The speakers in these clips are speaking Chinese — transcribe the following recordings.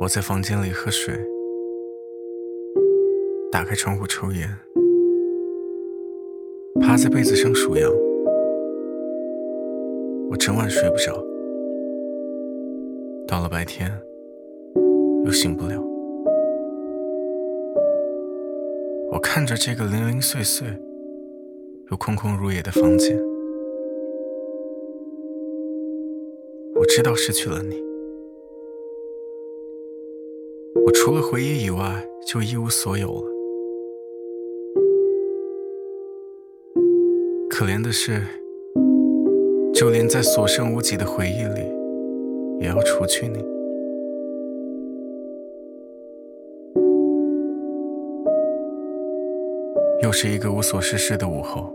我在房间里喝水，打开窗户抽烟，趴在被子上数羊。我整晚睡不着，到了白天又醒不了。我看着这个零零碎碎又空空如也的房间，我知道失去了你。我除了回忆以外，就一无所有了。可怜的是，就连在所剩无几的回忆里，也要除去你。又是一个无所事事的午后，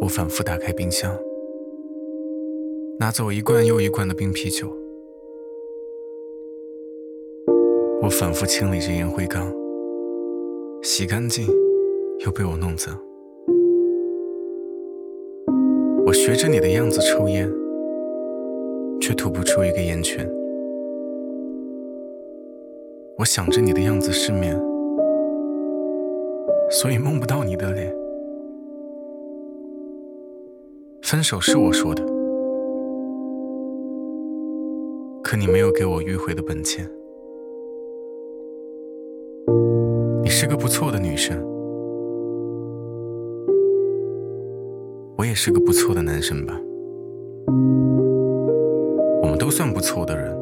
我反复打开冰箱，拿走一罐又一罐的冰啤酒。我反复清理着烟灰缸，洗干净又被我弄脏。我学着你的样子抽烟，却吐不出一个烟圈。我想着你的样子失眠，所以梦不到你的脸。分手是我说的，可你没有给我迂回的本钱。不错的女生，我也是个不错的男生吧。我们都算不错的人，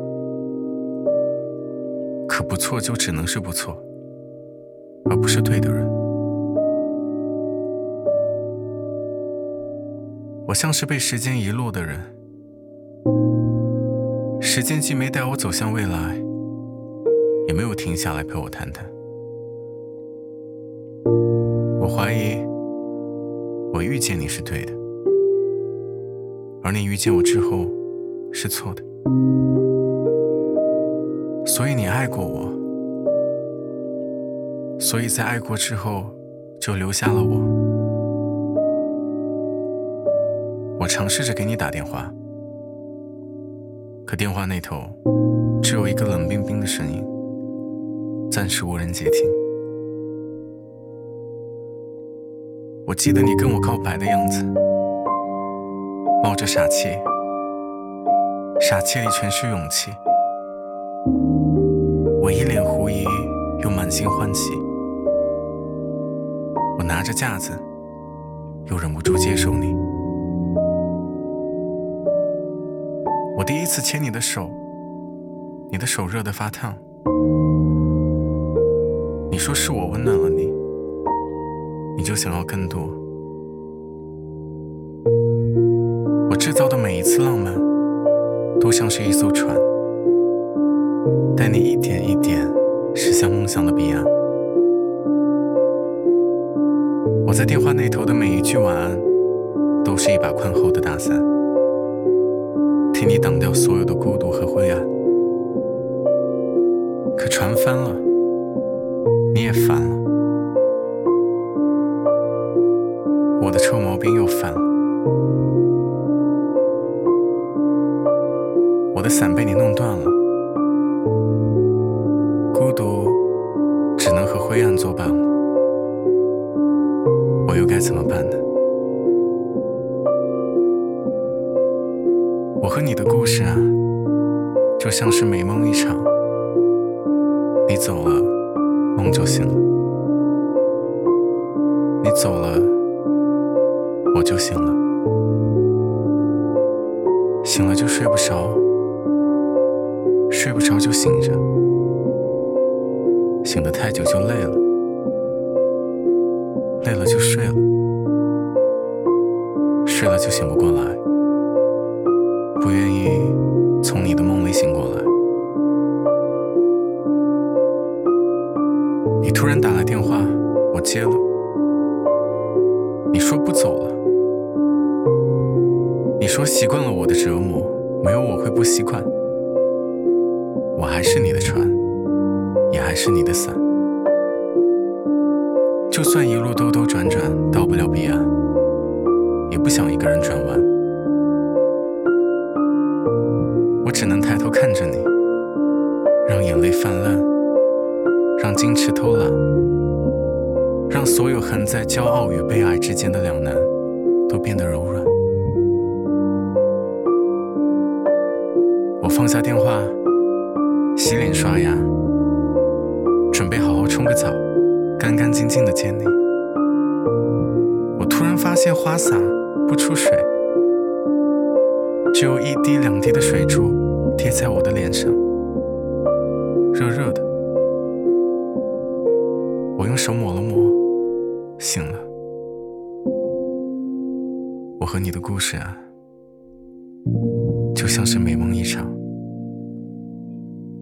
可不错就只能是不错，而不是对的人。我像是被时间遗落的人，时间既没带我走向未来，也没有停下来陪我谈谈。我怀疑，我遇见你是对的，而你遇见我之后是错的。所以你爱过我，所以在爱过之后就留下了我。我尝试着给你打电话，可电话那头只有一个冷冰冰的声音，暂时无人接听。我记得你跟我告白的样子，冒着傻气，傻气里全是勇气。我一脸狐疑，又满心欢喜。我拿着架子，又忍不住接受你。我第一次牵你的手，你的手热得发烫。你说是我温暖了你。你就想要更多。我制造的每一次浪漫，都像是一艘船，带你一点一点驶向梦想的彼岸。我在电话那头的每一句晚安，都是一把宽厚的大伞，替你挡掉所有的孤独和灰暗。可船翻了，你也烦了。我的臭毛病又犯了，我的伞被你弄断了，孤独只能和灰暗作伴了，我又该怎么办呢？我和你的故事啊，就像是美梦一场，你走了，梦就醒了，你走了。我就醒了，醒了就睡不着，睡不着就醒着，醒得太久就累了，累了就睡了，睡了就醒不过来，不愿意从你的梦里醒过来。你突然打来电话，我接了，你说不走了。说习惯了我的折磨，没有我会不习惯。我还是你的船，也还是你的伞。就算一路兜兜转转到不了彼岸，也不想一个人转弯。我只能抬头看着你，让眼泪泛滥，让矜持偷懒，让所有横在骄傲与悲哀之间的两难都变得柔软。放下电话，洗脸刷牙，准备好好冲个澡，干干净净的见你。我突然发现花洒不出水，只有一滴两滴的水珠贴在我的脸上，热热的。我用手抹了抹，醒了。我和你的故事啊。就像是美梦一场，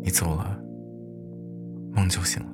你走了，梦就醒了。